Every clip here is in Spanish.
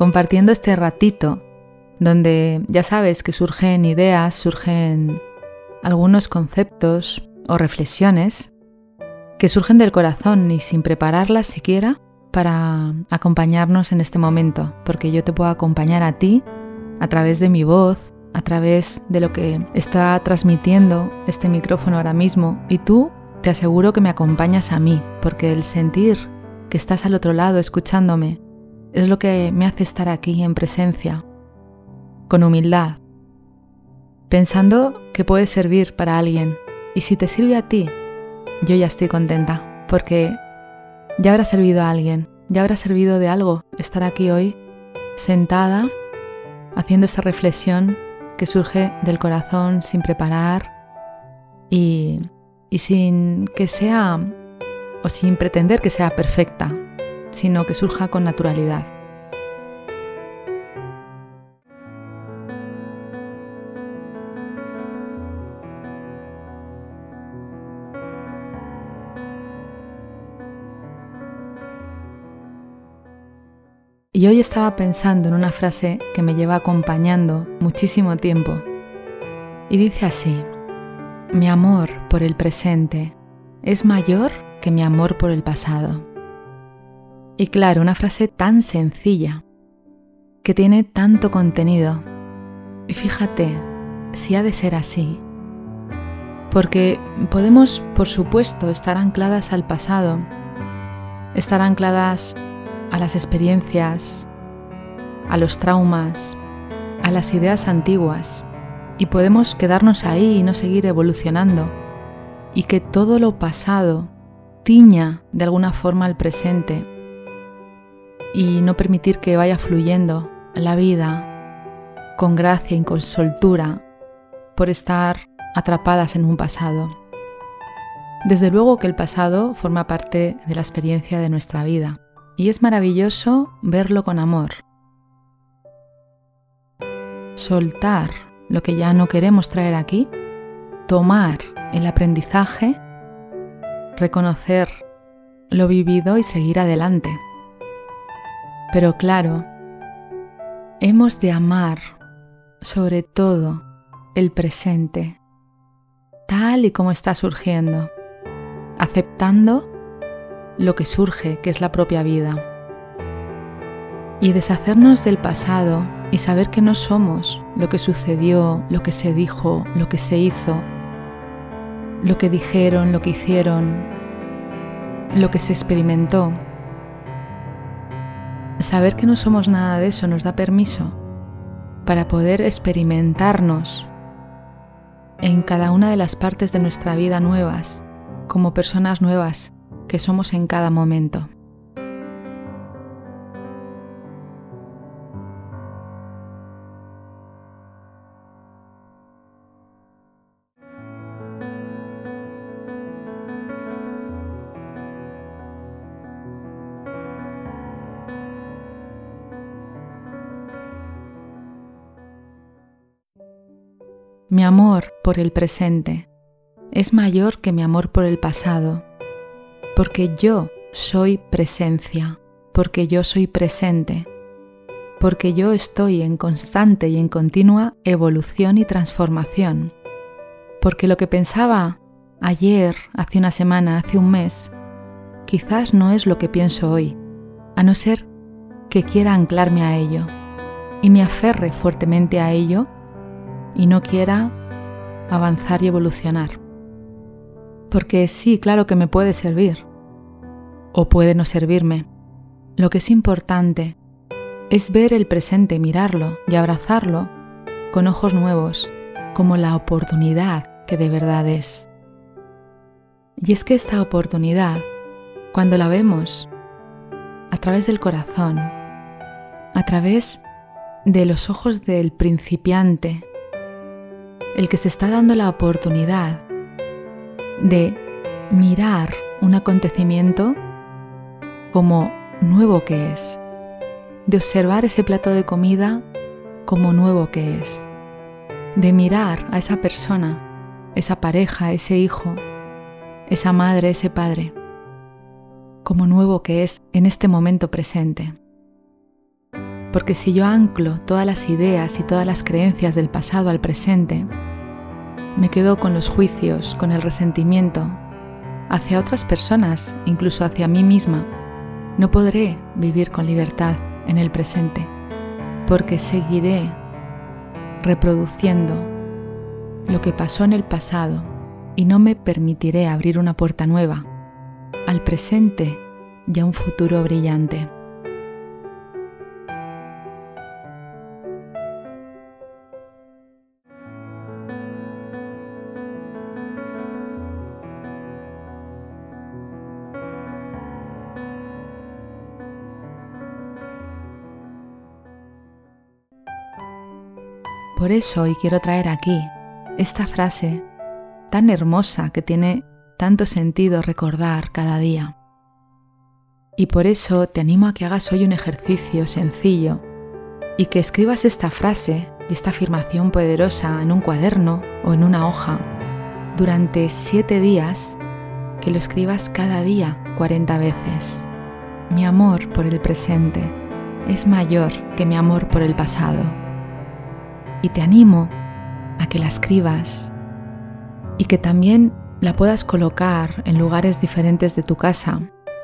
compartiendo este ratito donde ya sabes que surgen ideas, surgen algunos conceptos o reflexiones que surgen del corazón y sin prepararlas siquiera para acompañarnos en este momento, porque yo te puedo acompañar a ti a través de mi voz, a través de lo que está transmitiendo este micrófono ahora mismo y tú te aseguro que me acompañas a mí, porque el sentir que estás al otro lado escuchándome es lo que me hace estar aquí en presencia, con humildad, pensando que puede servir para alguien. Y si te sirve a ti, yo ya estoy contenta, porque ya habrá servido a alguien, ya habrá servido de algo estar aquí hoy sentada haciendo esta reflexión que surge del corazón sin preparar y, y sin que sea o sin pretender que sea perfecta, sino que surja con naturalidad. Y hoy estaba pensando en una frase que me lleva acompañando muchísimo tiempo. Y dice así, mi amor por el presente es mayor que mi amor por el pasado. Y claro, una frase tan sencilla, que tiene tanto contenido. Y fíjate, si ha de ser así. Porque podemos, por supuesto, estar ancladas al pasado, estar ancladas a las experiencias, a los traumas, a las ideas antiguas, y podemos quedarnos ahí y no seguir evolucionando, y que todo lo pasado tiña de alguna forma el presente y no permitir que vaya fluyendo la vida con gracia y con soltura por estar atrapadas en un pasado. Desde luego que el pasado forma parte de la experiencia de nuestra vida y es maravilloso verlo con amor. Soltar lo que ya no queremos traer aquí, tomar el aprendizaje, reconocer lo vivido y seguir adelante. Pero claro, hemos de amar sobre todo el presente, tal y como está surgiendo, aceptando lo que surge, que es la propia vida. Y deshacernos del pasado y saber que no somos lo que sucedió, lo que se dijo, lo que se hizo, lo que dijeron, lo que hicieron, lo que se experimentó Saber que no somos nada de eso nos da permiso para poder experimentarnos en cada una de las partes de nuestra vida nuevas, como personas nuevas que somos en cada momento. Mi amor por el presente es mayor que mi amor por el pasado, porque yo soy presencia, porque yo soy presente, porque yo estoy en constante y en continua evolución y transformación, porque lo que pensaba ayer, hace una semana, hace un mes, quizás no es lo que pienso hoy, a no ser que quiera anclarme a ello. y me aferre fuertemente a ello y no quiera avanzar y evolucionar. Porque sí, claro que me puede servir o puede no servirme. Lo que es importante es ver el presente, mirarlo y abrazarlo con ojos nuevos, como la oportunidad que de verdad es. Y es que esta oportunidad, cuando la vemos a través del corazón, a través de los ojos del principiante, el que se está dando la oportunidad de mirar un acontecimiento como nuevo que es, de observar ese plato de comida como nuevo que es, de mirar a esa persona, esa pareja, ese hijo, esa madre, ese padre, como nuevo que es en este momento presente. Porque si yo anclo todas las ideas y todas las creencias del pasado al presente, me quedo con los juicios, con el resentimiento hacia otras personas, incluso hacia mí misma, no podré vivir con libertad en el presente, porque seguiré reproduciendo lo que pasó en el pasado y no me permitiré abrir una puerta nueva al presente y a un futuro brillante. Por eso hoy quiero traer aquí esta frase tan hermosa que tiene tanto sentido recordar cada día. Y por eso te animo a que hagas hoy un ejercicio sencillo y que escribas esta frase y esta afirmación poderosa en un cuaderno o en una hoja durante siete días, que lo escribas cada día 40 veces. Mi amor por el presente es mayor que mi amor por el pasado y te animo a que la escribas y que también la puedas colocar en lugares diferentes de tu casa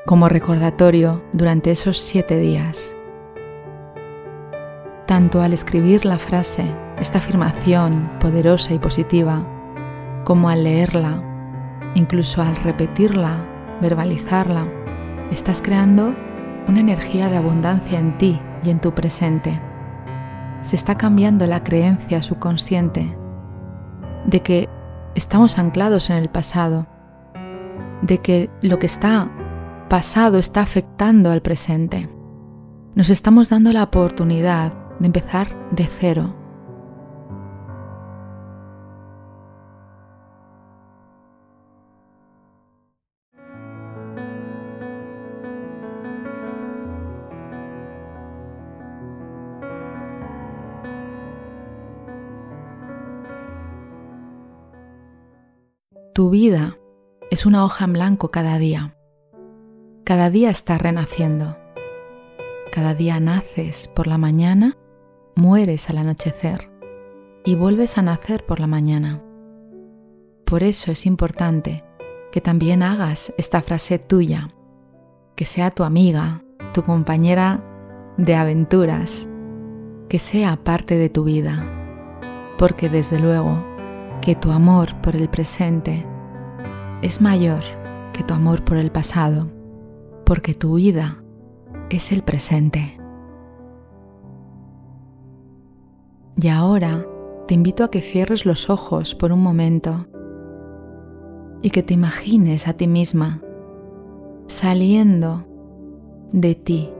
como recordatorio durante esos siete días. Tanto al escribir la frase, esta afirmación poderosa y positiva, como al leerla, incluso al repetirla, verbalizarla, estás creando una energía de abundancia en ti y en tu presente se está cambiando la creencia subconsciente de que estamos anclados en el pasado, de que lo que está pasado está afectando al presente. Nos estamos dando la oportunidad de empezar de cero Tu vida es una hoja en blanco cada día. Cada día estás renaciendo. Cada día naces por la mañana, mueres al anochecer y vuelves a nacer por la mañana. Por eso es importante que también hagas esta frase tuya, que sea tu amiga, tu compañera de aventuras, que sea parte de tu vida, porque desde luego que tu amor por el presente es mayor que tu amor por el pasado, porque tu vida es el presente. Y ahora te invito a que cierres los ojos por un momento y que te imagines a ti misma saliendo de ti,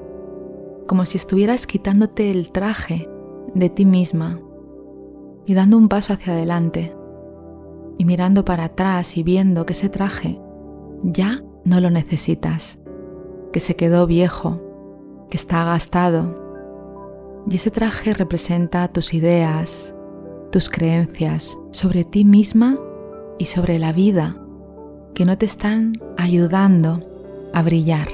como si estuvieras quitándote el traje de ti misma y dando un paso hacia adelante y mirando para atrás y viendo que ese traje ya no lo necesitas, que se quedó viejo, que está gastado. Y ese traje representa tus ideas, tus creencias sobre ti misma y sobre la vida que no te están ayudando a brillar.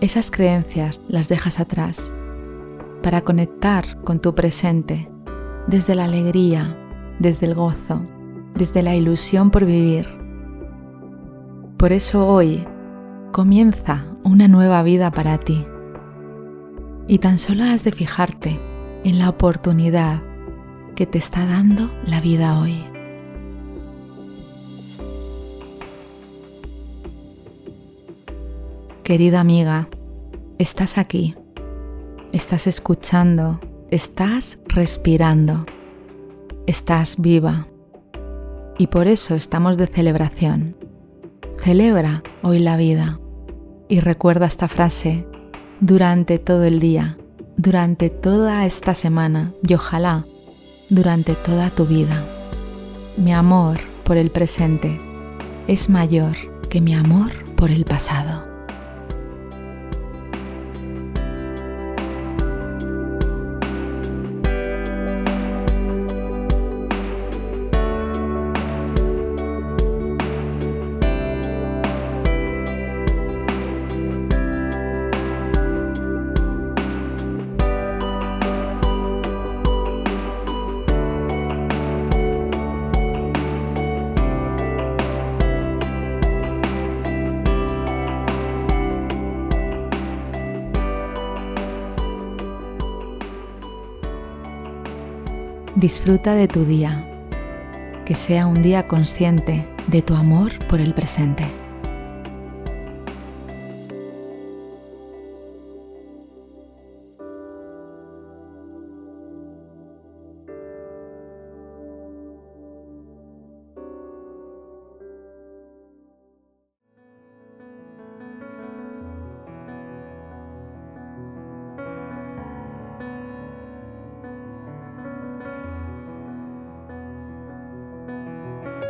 Esas creencias las dejas atrás para conectar con tu presente desde la alegría, desde el gozo, desde la ilusión por vivir. Por eso hoy comienza una nueva vida para ti. Y tan solo has de fijarte en la oportunidad que te está dando la vida hoy. Querida amiga, estás aquí, estás escuchando, estás respirando, estás viva. Y por eso estamos de celebración. Celebra hoy la vida y recuerda esta frase durante todo el día, durante toda esta semana y ojalá durante toda tu vida. Mi amor por el presente es mayor que mi amor por el pasado. Disfruta de tu día, que sea un día consciente de tu amor por el presente.